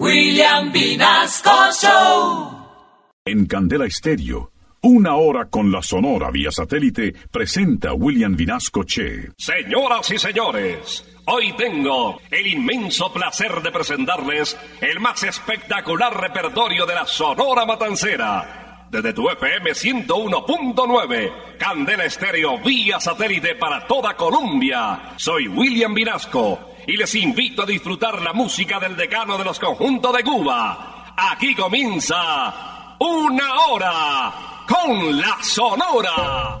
William Vinasco Show. En Candela Estéreo, una hora con la Sonora vía satélite presenta William Vinasco Che. Señoras y señores, hoy tengo el inmenso placer de presentarles el más espectacular repertorio de la Sonora Matancera. Desde tu FM 101.9, Candela Estéreo vía satélite para toda Colombia. Soy William Vinasco y les invito a disfrutar la música del decano de los conjuntos de Cuba. Aquí comienza una hora con la Sonora.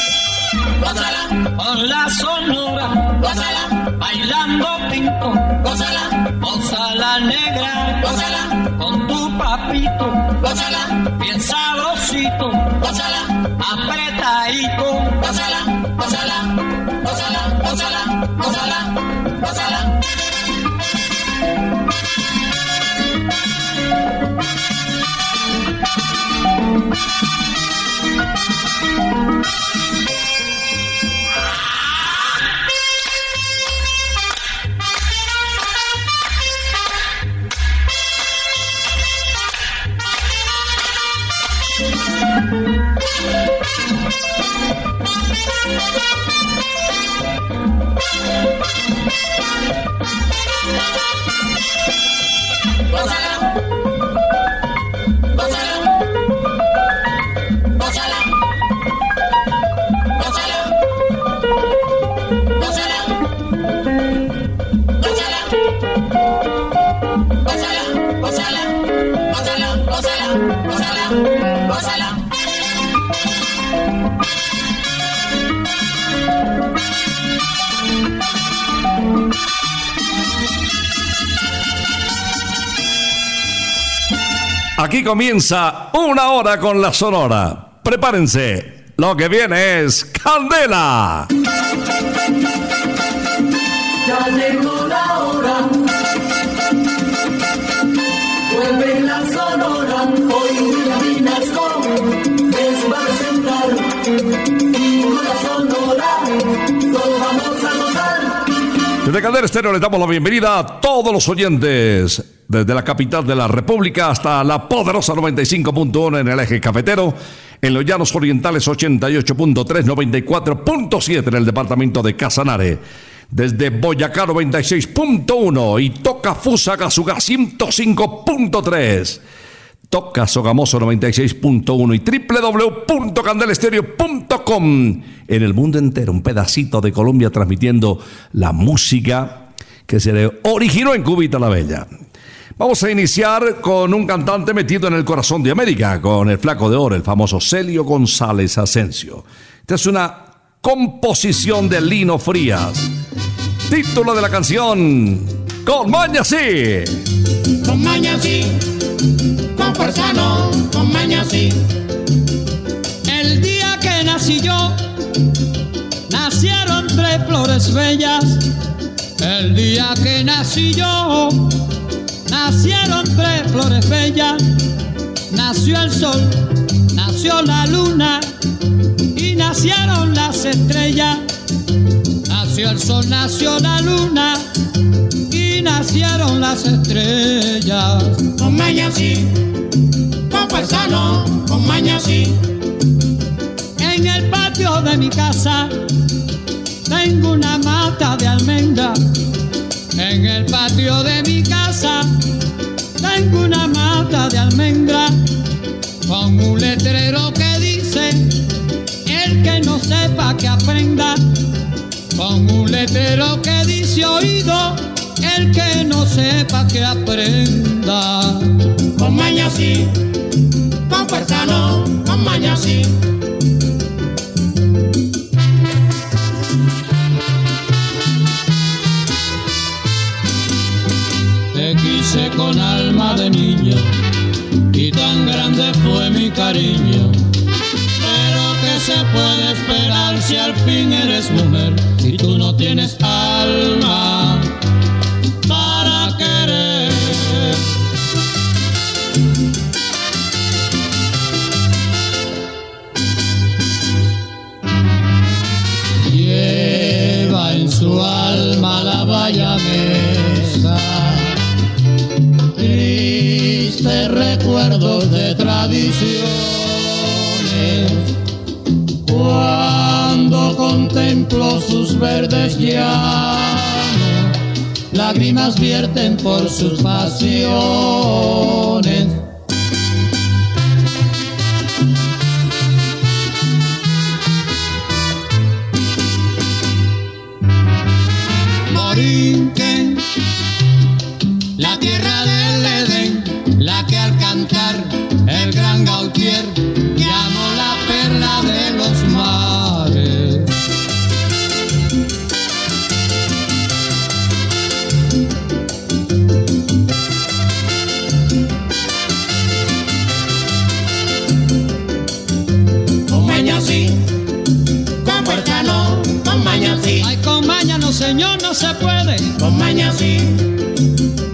Gózala, con la sonora, gózala, bailando pinto, gózala, gózala negra, gózala, con tu papito, gózala, bien sabrosito, gózala, apretadito, gózala, gózala, gózala, gózala, gózala, gózala. Aquí comienza una hora con la Sonora. Prepárense, lo que viene es Candela. Desde Candela Estéreo les damos la bienvenida a todos los oyentes. Desde la capital de la República hasta la poderosa 95.1 en el eje cafetero. En los llanos orientales 88.3, 94.7 en el departamento de Casanare. Desde Boyacá 96.1 y Toca Fusagasugá 105.3. Toca Sogamoso 96.1 y www.candelestereo.com. En el mundo entero, un pedacito de Colombia transmitiendo la música que se originó en Cubita la Bella. Vamos a iniciar con un cantante metido en el corazón de América, con el flaco de oro, el famoso Celio González Asensio. Esta es una composición de Lino Frías. Título de la canción, Con Maña Sí. con maña El día que nací yo, nacieron tres estrellas, nació el sol, nació la luna y nacieron las estrellas. Nació el sol, nació la luna y nacieron las estrellas. Con maña sí, con paisano, con maña sí. En el patio de mi casa tengo una mata de almendra. En el patio de mi casa tengo una mata de almendra con un letrero que dice el que no sepa que aprenda. Con un letrero que dice oído el que no sepa que aprenda. Con maña sí, con paisano, con maña sí. De niño y tan grande fue mi cariño. Pero que se puede esperar si al fin eres mujer y tú no tienes alma sus verdes llanos, lágrimas vierten por sus pasiones. Con maña sí,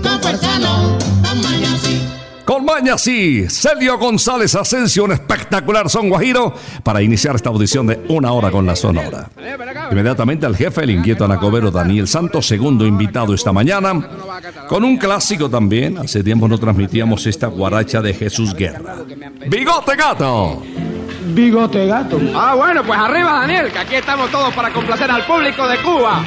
con paisano, con maña sí. Con maña sí, Celio González Asensio, un espectacular son guajiro para iniciar esta audición de una hora con la Sonora. Inmediatamente al jefe, el inquieto anacobero Daniel Santos, segundo invitado esta mañana, con un clásico también. Hace tiempo no transmitíamos esta guaracha de Jesús Guerra. ¡Bigote Gato! Bigote gato. Ah, bueno, pues arriba, Daniel, que aquí estamos todos para complacer al público de Cuba.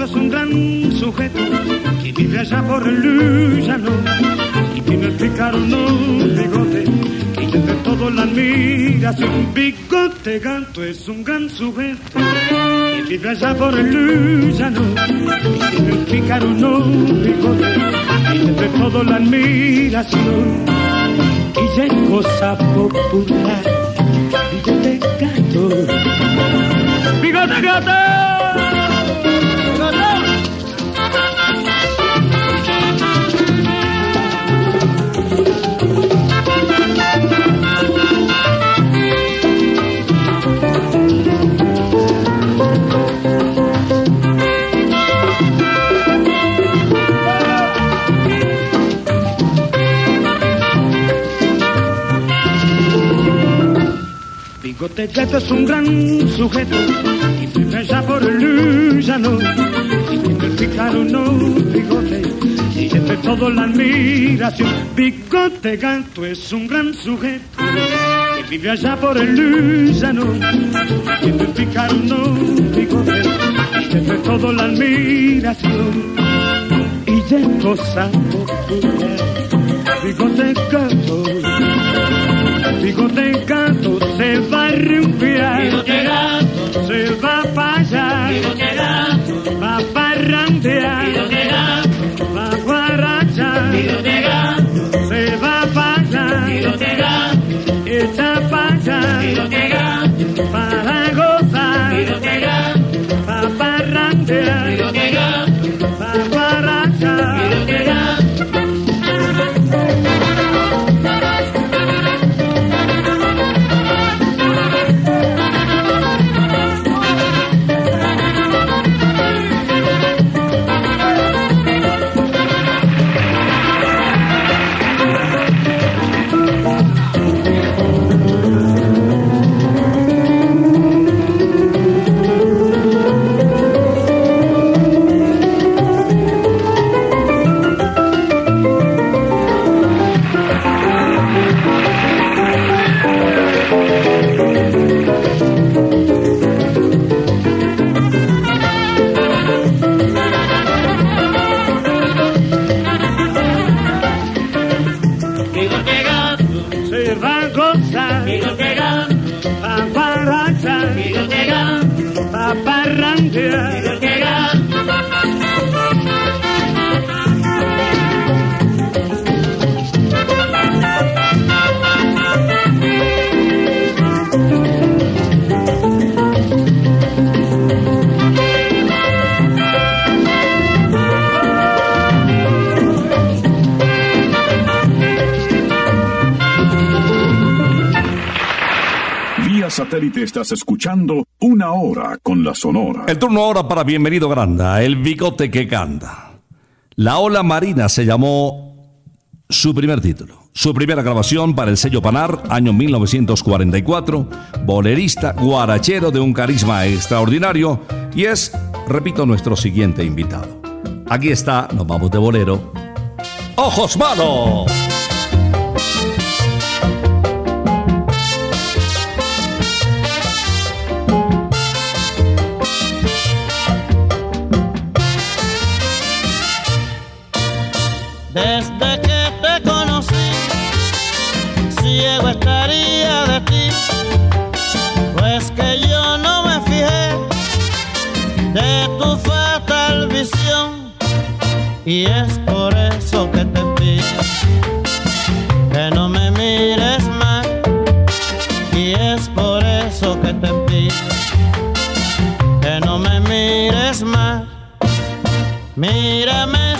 Gato es un gran sujeto que vive allá por el llano y tiene el pícaro no bigote que entre todo la admiración. Bigote gato es un gran sujeto que vive allá por el llano y tiene el pícaro no bigote que entre todo la admiración. Y es cosa popular. Bigote gato. Bigote gato. Bigote gato es un gran sujeto y vive allá por el llano y tiene el pícaro no bigote y entre todo la admiración. Bigote gato es un gran sujeto que vive allá por el llano y tiene el bigote y entre todo la admiración. Y ya es cosa popular. Bigote gato bigote gato se va a rumbear. Bigote gato, Se va para allá. bigote gato, Va a parrandear. bigote gato, Va a guarachar. bigote gato, Se va para allá. bigote gato, Echa para allá. bigote gato, Para satélite estás escuchando Una Hora con la Sonora. El turno ahora para Bienvenido Granda, el bigote que canta. La ola marina se llamó su primer título. Su primera grabación para el sello Panar, año 1944, bolerista, guarachero de un carisma extraordinario y es, repito, nuestro siguiente invitado. Aquí está, nos vamos de bolero, Ojos Malos. Ciego estaría de ti, pues que yo no me fijé de tu fatal visión, y es por eso que te pido que no me mires más, y es por eso que te pido que no me mires más. Mírame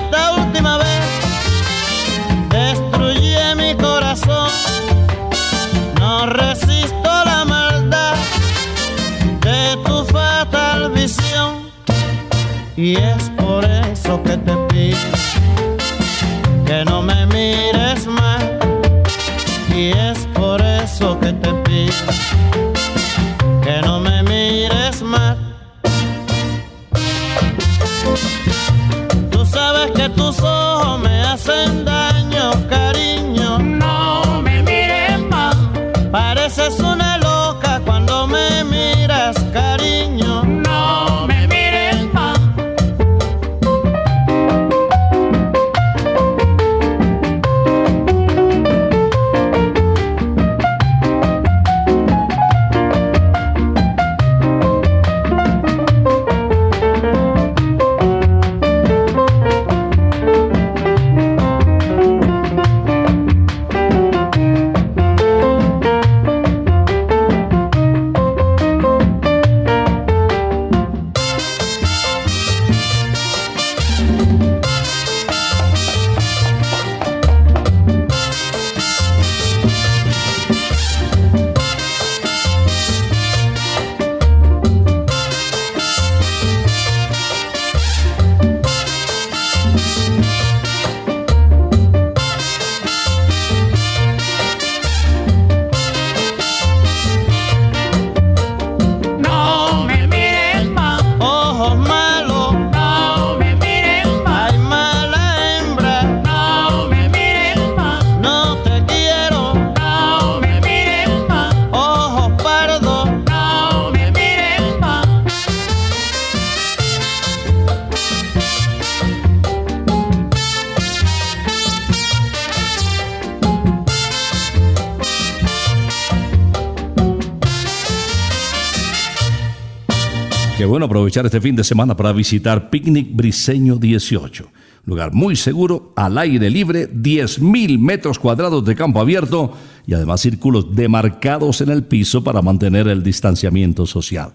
bueno aprovechar este fin de semana para visitar Picnic Briseño 18. Lugar muy seguro, al aire libre, 10.000 metros cuadrados de campo abierto y además círculos demarcados en el piso para mantener el distanciamiento social.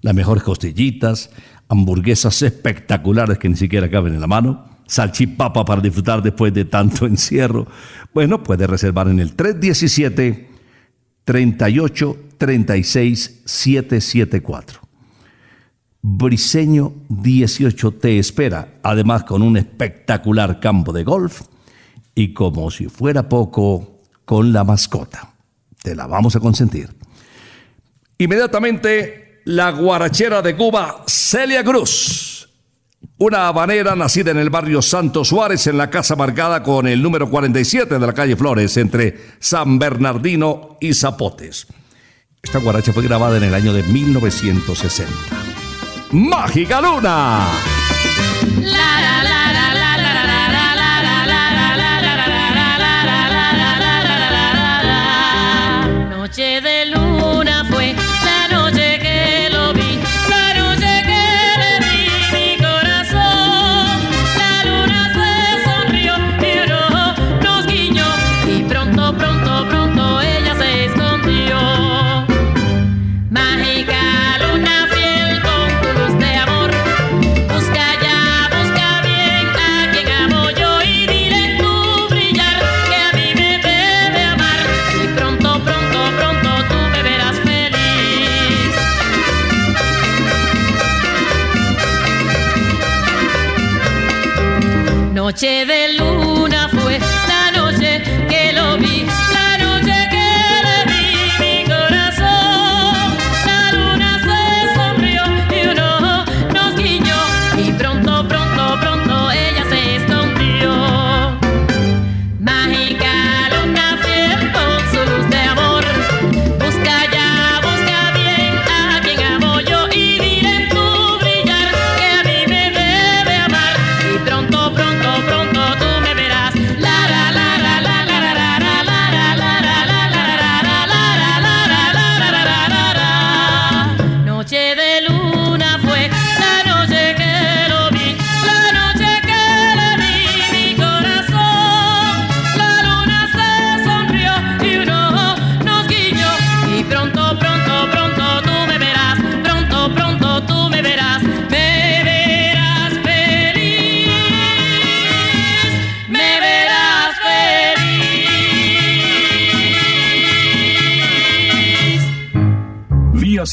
Las mejores costillitas, hamburguesas espectaculares que ni siquiera caben en la mano, salchipapa para disfrutar después de tanto encierro. Bueno, puede reservar en el 317 38 36 774. Briseño 18 te espera, además con un espectacular campo de golf y como si fuera poco, con la mascota. Te la vamos a consentir. Inmediatamente, la guarachera de Cuba, Celia Cruz. Una habanera nacida en el barrio Santo Suárez, en la casa marcada con el número 47 de la calle Flores, entre San Bernardino y Zapotes. Esta guaracha fue grabada en el año de 1960. Mágica Luna.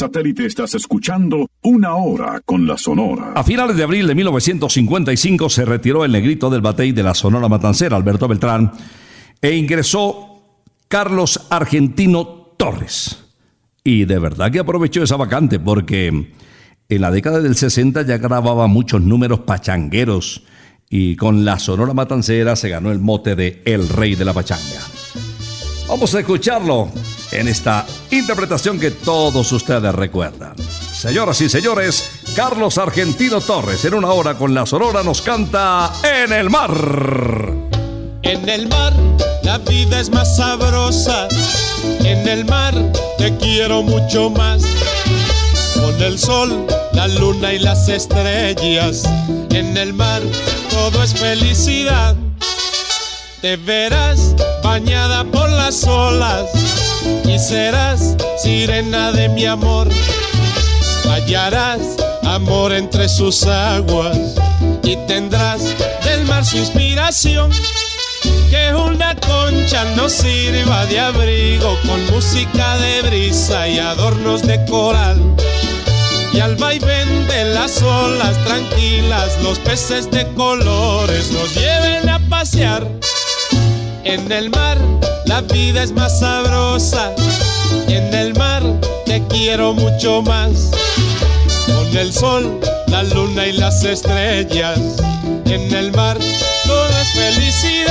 Satélite estás escuchando Una Hora con la Sonora. A finales de abril de 1955 se retiró el negrito del batey de la Sonora Matancera, Alberto Beltrán, e ingresó Carlos Argentino Torres. Y de verdad que aprovechó esa vacante porque en la década del 60 ya grababa muchos números pachangueros y con la Sonora Matancera se ganó el mote de El Rey de la Pachanga. Vamos a escucharlo en esta interpretación que todos ustedes recuerdan. Señoras y señores, Carlos Argentino Torres en una hora con la Sonora nos canta En el mar. En el mar la vida es más sabrosa, en el mar te quiero mucho más. Con el sol, la luna y las estrellas, en el mar todo es felicidad. Te verás bañada por las olas y serás sirena de mi amor. Hallarás amor entre sus aguas y tendrás del mar su inspiración. Que una concha nos sirva de abrigo con música de brisa y adornos de coral. Y al vaivén de las olas tranquilas, los peces de colores nos lleven a pasear en el mar la vida es más sabrosa. En el mar te quiero mucho más. Con el sol, la luna y las estrellas. En el mar todo es felicidad.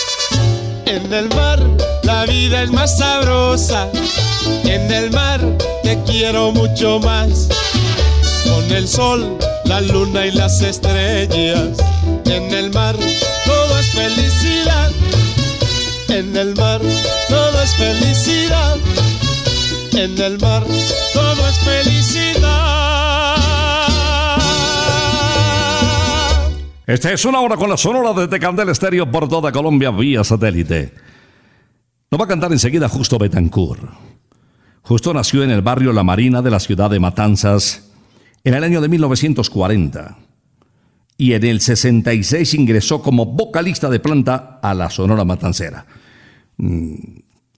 en el mar la vida es más sabrosa. En el mar te quiero mucho más. Con el sol, la luna y las estrellas. En el mar todo es felicidad. En el mar todo es felicidad. En el mar todo es felicidad. Esta es una hora con la sonora desde Candel Estéreo por toda Colombia vía satélite. Nos va a cantar enseguida Justo Betancourt. Justo nació en el barrio La Marina de la ciudad de Matanzas en el año de 1940 y en el 66 ingresó como vocalista de planta a la Sonora Matancera.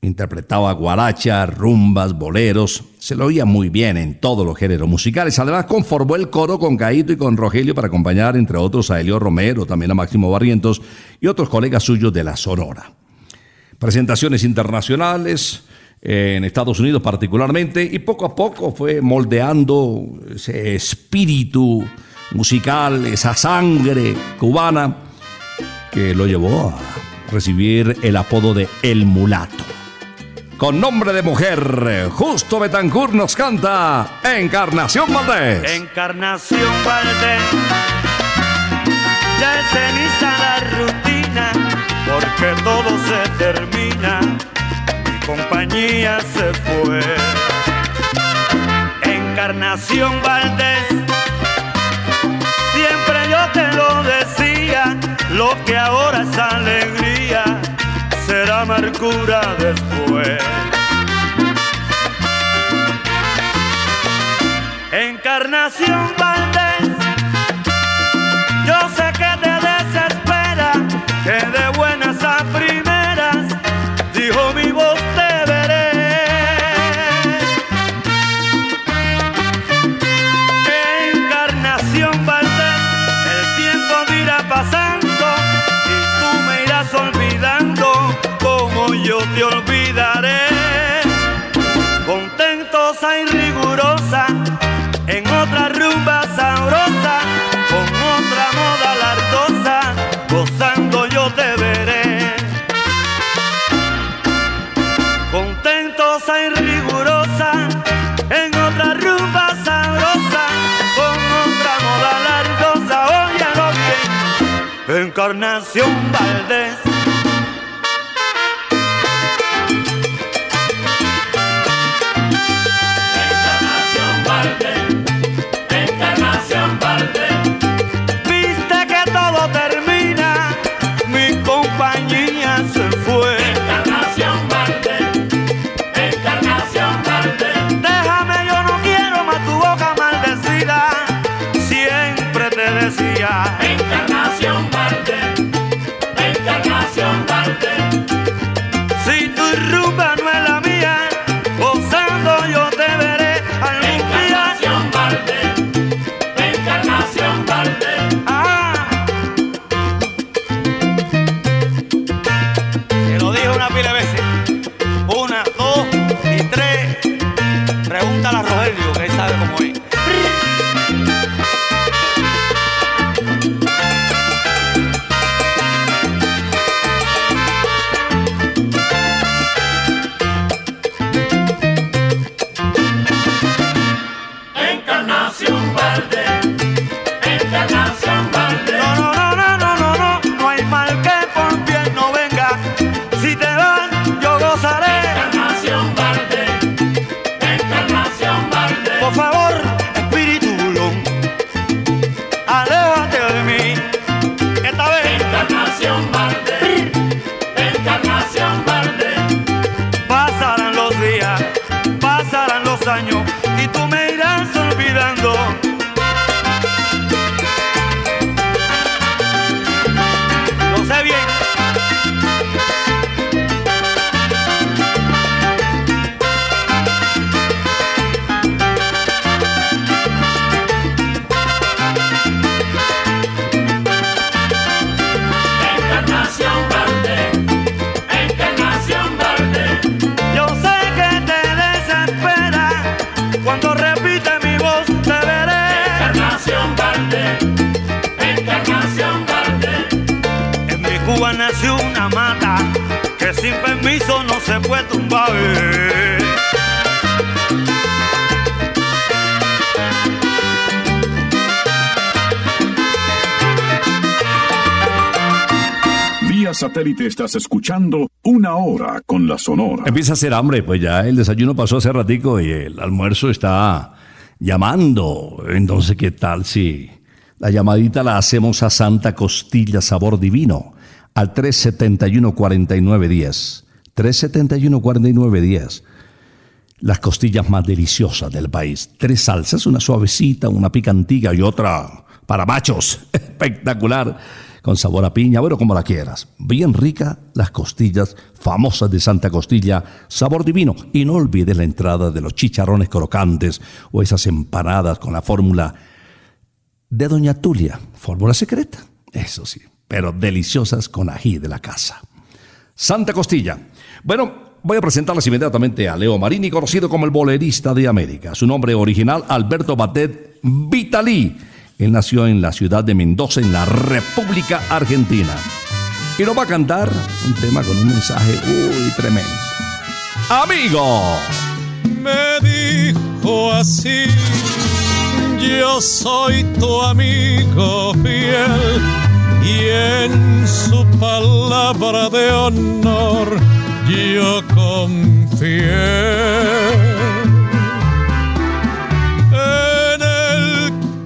Interpretaba guaracha, rumbas, boleros, se lo oía muy bien en todos los géneros musicales. Además conformó el coro con Caíto y con Rogelio para acompañar entre otros a Elio Romero, también a Máximo Barrientos y otros colegas suyos de la Sonora presentaciones internacionales, en Estados Unidos particularmente, y poco a poco fue moldeando ese espíritu musical, esa sangre cubana que lo llevó a recibir el apodo de El Mulato. Con nombre de mujer, Justo Betancourt nos canta Encarnación Valdés. Encarnación Valdés, ya es ceniza la rutina, porque todo se termina, mi compañía se fue. Encarnación Valdés, siempre yo te lo decía, lo que ahora es alegría amargura después. Encarnación no se puede tumbar. Vía satélite estás escuchando Una Hora con la Sonora. Empieza a hacer hambre, pues ya el desayuno pasó hace ratico y el almuerzo está llamando. Entonces, ¿qué tal si la llamadita la hacemos a Santa Costilla Sabor Divino al 371-4910? 371-4910. Las costillas más deliciosas del país. Tres salsas, una suavecita, una picantiga y otra para machos. Espectacular. Con sabor a piña, bueno, como la quieras. Bien rica las costillas famosas de Santa Costilla, sabor divino. Y no olvides la entrada de los chicharrones crocantes o esas empanadas con la fórmula de Doña Tulia. Fórmula secreta, eso sí, pero deliciosas con ají de la casa. Santa Costilla. Bueno, voy a presentarles inmediatamente a Leo Marini, conocido como el bolerista de América. Su nombre original, Alberto Batet Vitalí. Él nació en la ciudad de Mendoza, en la República Argentina. Y nos va a cantar un tema con un mensaje muy tremendo. Amigo. Me dijo así, yo soy tu amigo fiel y en su palabra de honor yo confié.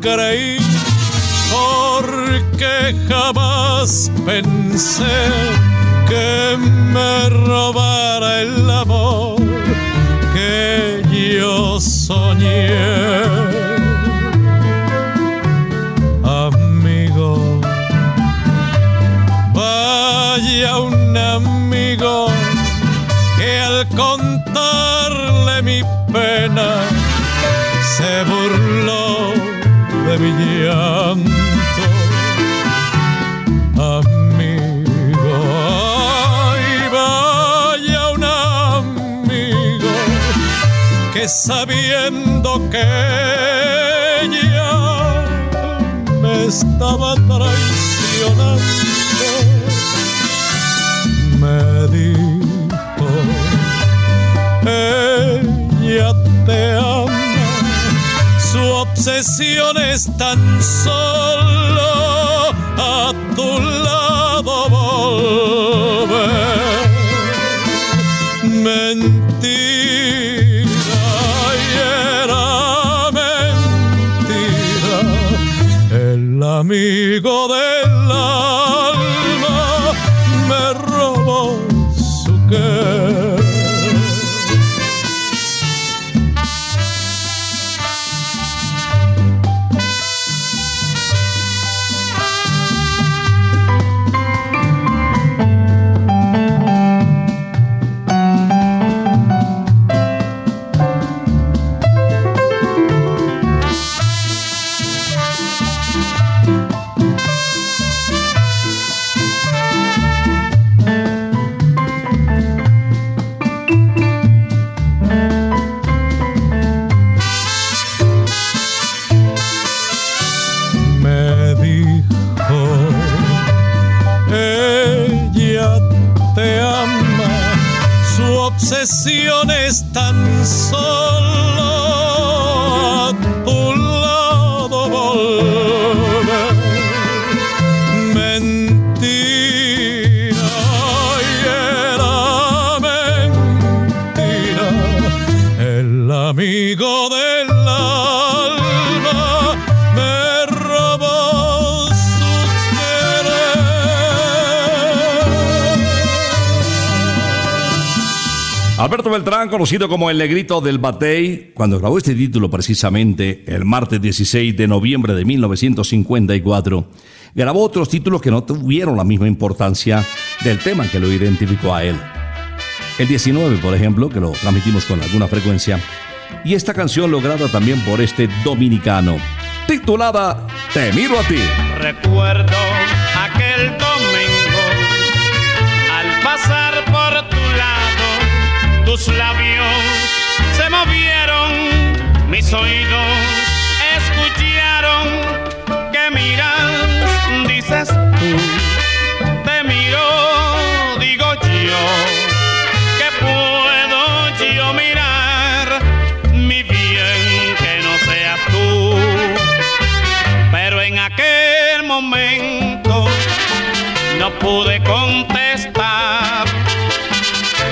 creí porque jamás pensé que me robara el amor que yo soñé. Se burló de mi llanto, amigo. Ay, vaya un amigo que sabiendo que ella me estaba traicionando, me dijo, obsesión es tan solo a tu lado conocido como el negrito del Batey, cuando grabó este título precisamente el martes 16 de noviembre de 1954, grabó otros títulos que no tuvieron la misma importancia del tema que lo identificó a él. El 19, por ejemplo, que lo transmitimos con alguna frecuencia, y esta canción lograda también por este dominicano, titulada Te miro a ti. Recuerdo aquel domingo al pasar mis oídos escucharon que miras, dices tú, te miro, digo yo, que puedo yo mirar, mi bien que no seas tú pero en aquel momento no pude contestar.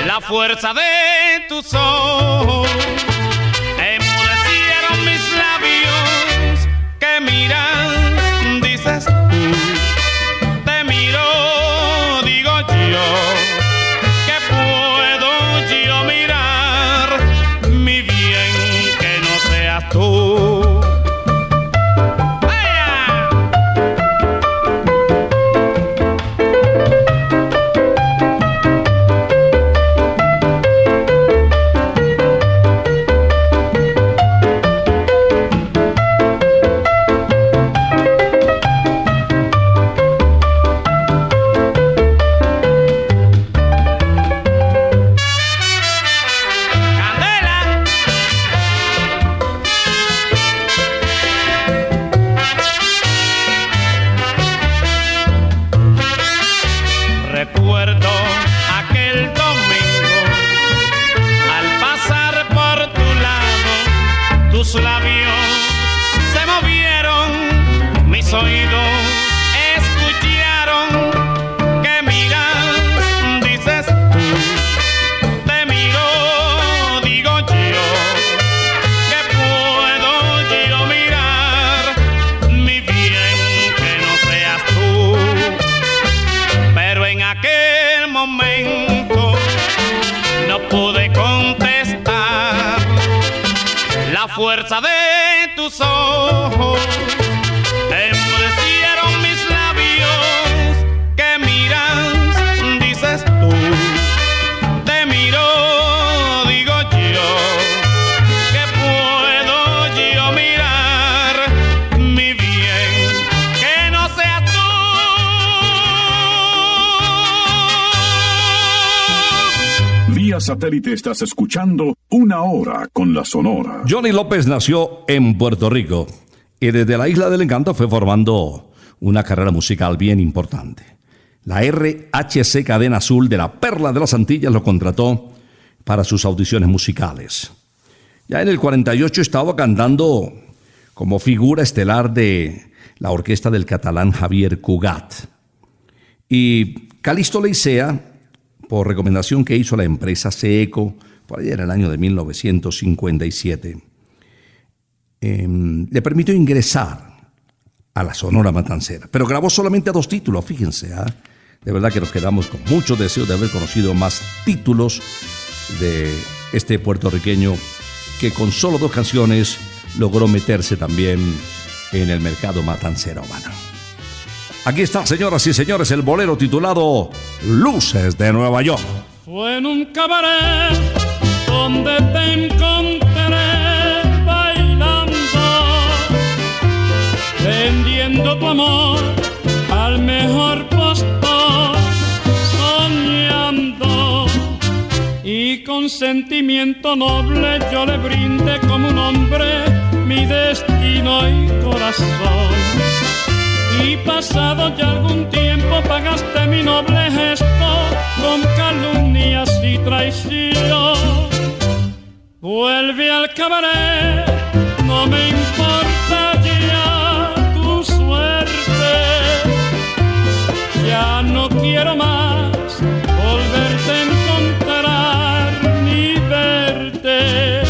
La fuerza de tus ojos se movieron mis oídos. Estás escuchando Una Hora con la Sonora. Johnny López nació en Puerto Rico y desde la Isla del Encanto fue formando una carrera musical bien importante. La RHC Cadena Azul de la Perla de las Antillas lo contrató para sus audiciones musicales. Ya en el 48 estaba cantando como figura estelar de la orquesta del catalán Javier Cugat. Y Calixto Leicea, por recomendación que hizo la empresa Seeco, por allá en el año de 1957, eh, le permitió ingresar a la Sonora Matancera. Pero grabó solamente dos títulos, fíjense. ¿ah? De verdad que nos quedamos con mucho deseo de haber conocido más títulos de este puertorriqueño que con solo dos canciones logró meterse también en el mercado matancera humana. Aquí está, señoras y señores, el bolero titulado Luces de Nueva York. Fue en un cabaret donde te encontré bailando, vendiendo tu amor al mejor postor, soñando y con sentimiento noble yo le brindé como un hombre mi destino y corazón. Y pasado ya algún tiempo pagaste mi noble gesto con calumnias y traición. Vuelve al cabaret, no me importa ya tu suerte. Ya no quiero más volverte a encontrar ni verte.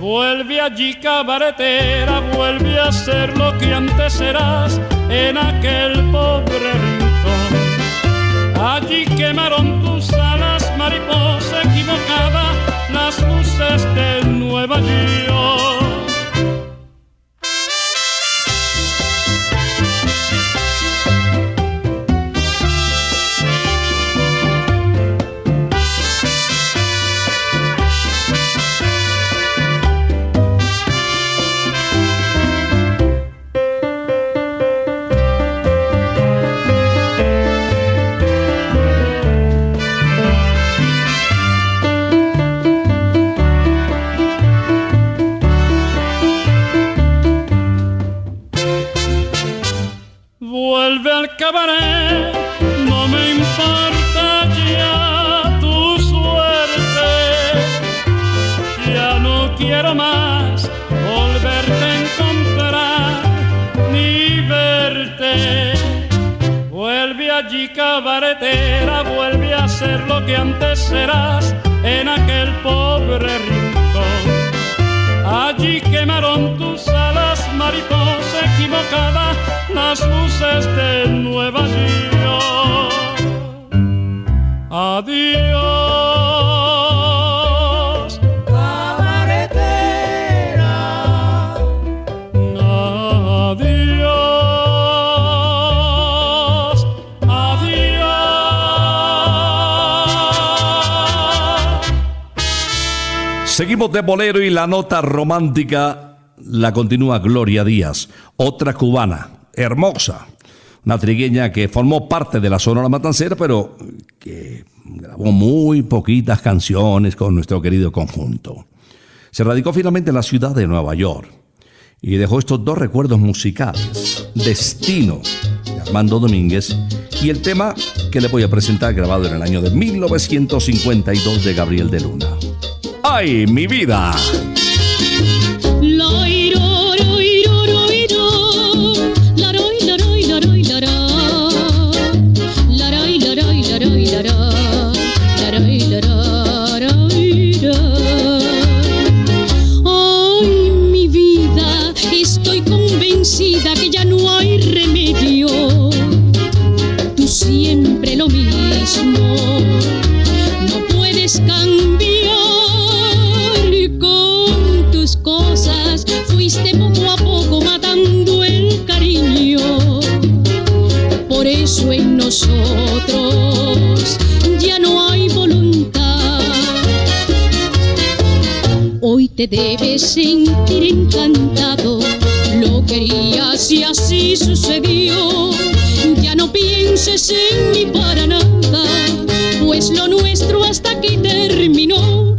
Vuelve allí cabaretera, vuelve a ser lo que antes eras en aquel pobre rincón. Allí quemaron tus alas, mariposa equivocada, las luces de Nueva York. Que De bolero y la nota romántica la continúa Gloria Díaz, otra cubana, hermosa, una trigueña que formó parte de la Sonora Matancera, pero que grabó muy poquitas canciones con nuestro querido conjunto. Se radicó finalmente en la ciudad de Nueva York y dejó estos dos recuerdos musicales, Destino de Armando Domínguez y el tema que le voy a presentar grabado en el año de 1952 de Gabriel de Luna. ¡Ay, mi vida! nosotros ya no hay voluntad. Hoy te debes sentir encantado, lo querías y así sucedió. Ya no pienses en mí para nada, pues lo nuestro hasta aquí terminó.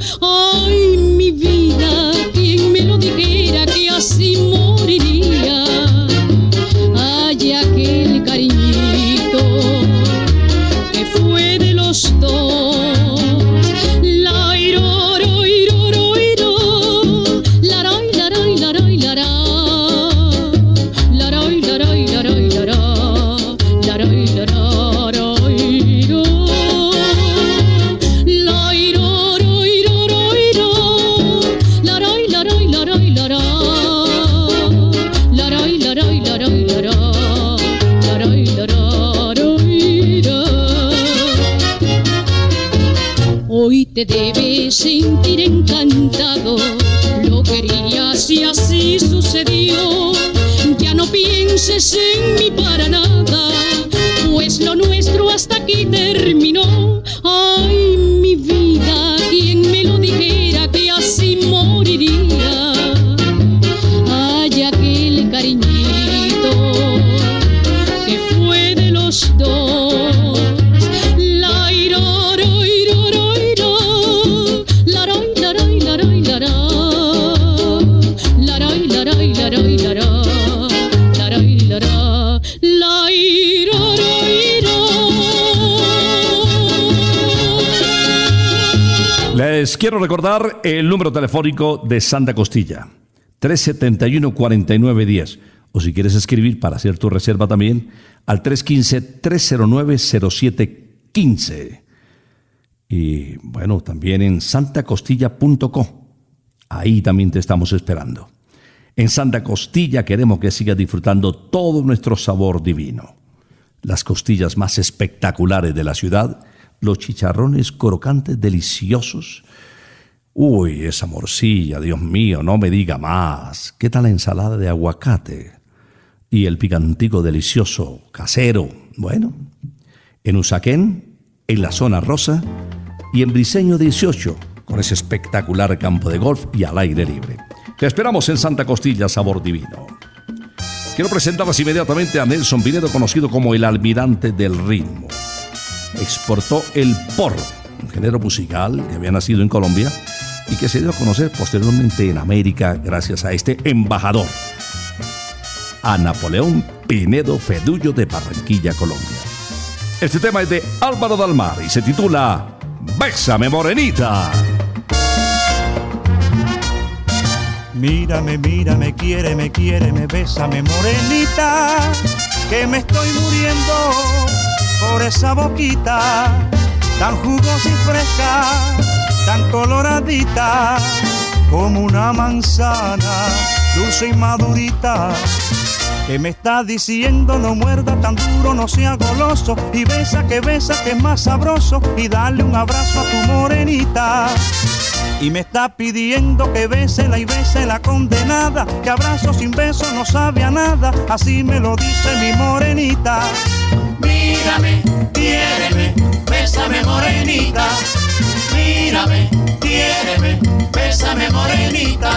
Quiero recordar el número telefónico de Santa Costilla, 371-4910. O si quieres escribir para hacer tu reserva también, al 315-309-0715. Y bueno, también en santacostilla.co. Ahí también te estamos esperando. En Santa Costilla queremos que sigas disfrutando todo nuestro sabor divino. Las costillas más espectaculares de la ciudad, los chicharrones crocantes deliciosos. Uy, esa morcilla, Dios mío, no me diga más. ¿Qué tal la ensalada de aguacate? Y el picantico delicioso, casero. Bueno, en Usaquén, en la zona rosa, y en Briseño 18, con ese espectacular campo de golf y al aire libre. Te esperamos en Santa Costilla, sabor divino. Quiero presentarles inmediatamente a Nelson Pinedo, conocido como el almirante del ritmo. Exportó el porro, un género musical que había nacido en Colombia y que se dio a conocer posteriormente en América gracias a este embajador, a Napoleón Pinedo Fedullo de Barranquilla, Colombia. Este tema es de Álvaro Dalmar y se titula Bésame Morenita. Mírame, mírame, quiéreme, quiéreme, bésame, morenita, que me estoy muriendo por esa boquita tan jugosa y fresca, tan coloradita como una manzana, dulce y madurita. Que me está diciendo no muerda tan duro, no sea goloso y besa que besa que es más sabroso y dale un abrazo a tu morenita. Y me está pidiendo que bésela y bese la condenada, que abrazo sin beso no sabe a nada, así me lo dice mi morenita. Mírame, quiéreme, bésame morenita. Mírame, quiéreme, bésame morenita.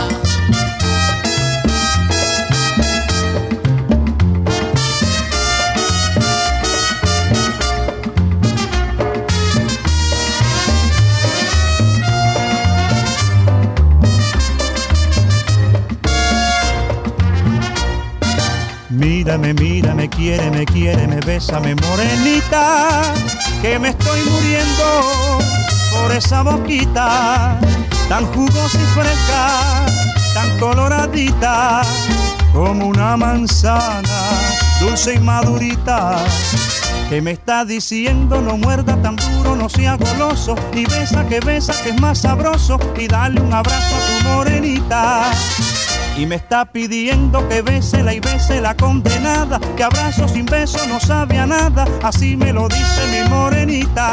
Mírame, mírame, quiéreme, quiéreme, bésame, morenita, que me estoy muriendo por esa boquita tan jugosa y fresca, tan coloradita como una manzana, dulce y madurita. Que me está diciendo no muerda tan duro, no sea goloso, y besa que besa que es más sabroso, y dale un abrazo a tu morenita. Y me está pidiendo que bésela y bese la condenada, que abrazo sin beso no sabe a nada, así me lo dice mi morenita.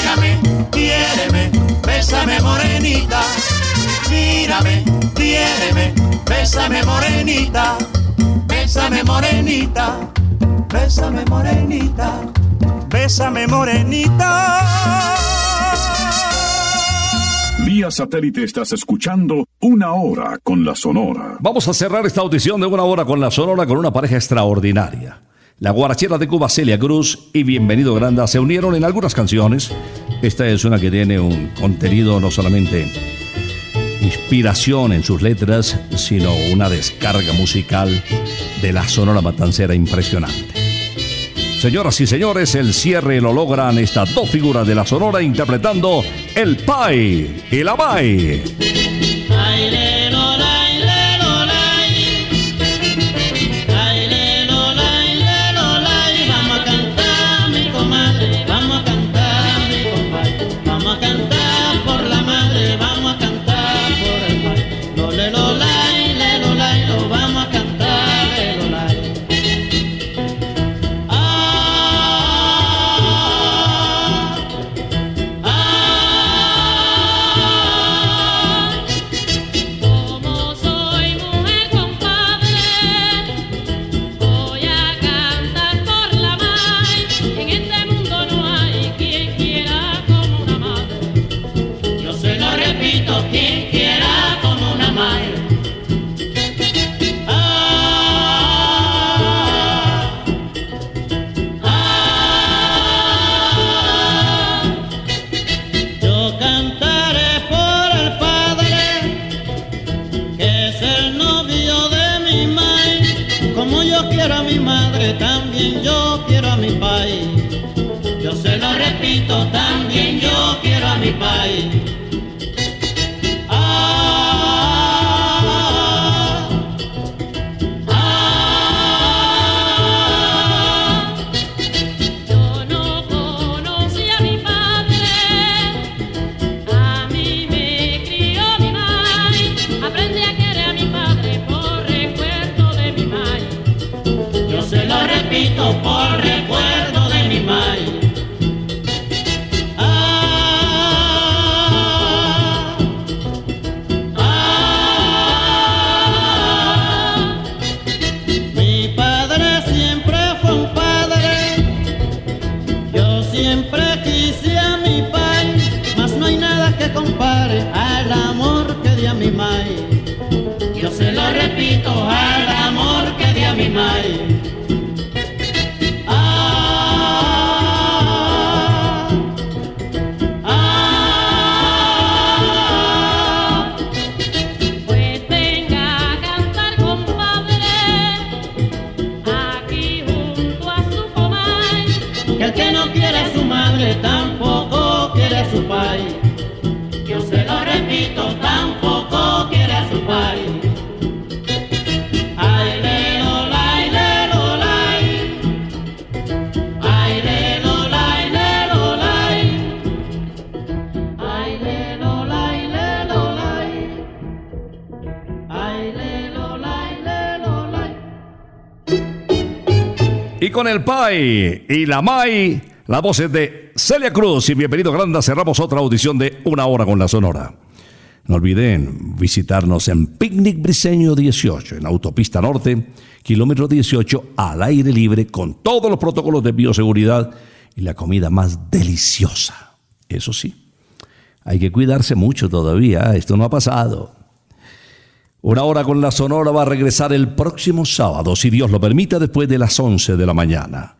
Mírame, quiéreme, bésame morenita. Mírame, quiéreme, bésame morenita. Bésame morenita, bésame morenita. Bésame morenita. Vía satélite estás escuchando Una Hora con la Sonora. Vamos a cerrar esta audición de Una Hora con la Sonora con una pareja extraordinaria. La guarachera de Cuba Celia Cruz y Bienvenido Granda se unieron en algunas canciones. Esta es una que tiene un contenido no solamente inspiración en sus letras, sino una descarga musical de la Sonora Matancera impresionante. Señoras y señores, el cierre lo logran estas dos figuras de la Sonora interpretando el Pai y la Mai. Y la Mai, la voz es de Celia Cruz y bienvenido Granda. Cerramos otra audición de Una Hora con la Sonora. No olviden visitarnos en Picnic Briseño 18, en Autopista Norte, kilómetro 18, al aire libre, con todos los protocolos de bioseguridad y la comida más deliciosa. Eso sí, hay que cuidarse mucho todavía, esto no ha pasado. Una hora con la Sonora va a regresar el próximo sábado, si Dios lo permite, después de las 11 de la mañana.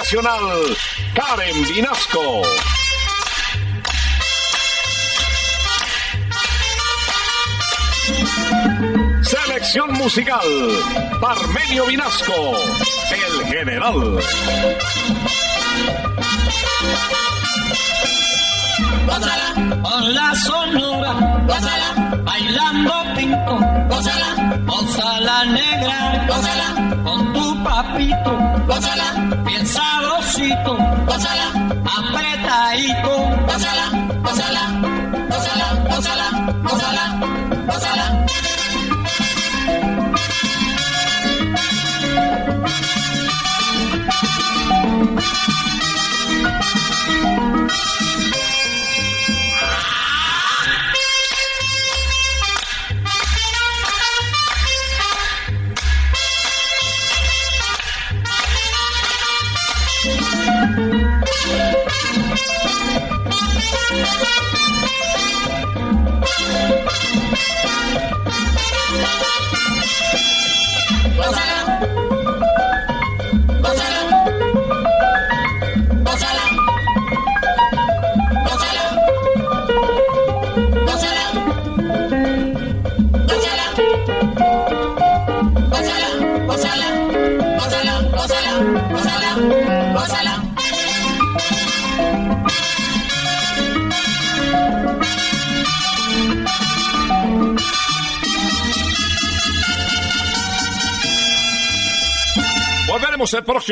Nacional, Karen Vinasco. Selección musical, Parmenio Vinasco, el general. Con la sonora, bailando pinto, gózala, gózala negra, gózala, con tu papito, gózala, bien sabrosito, gózala,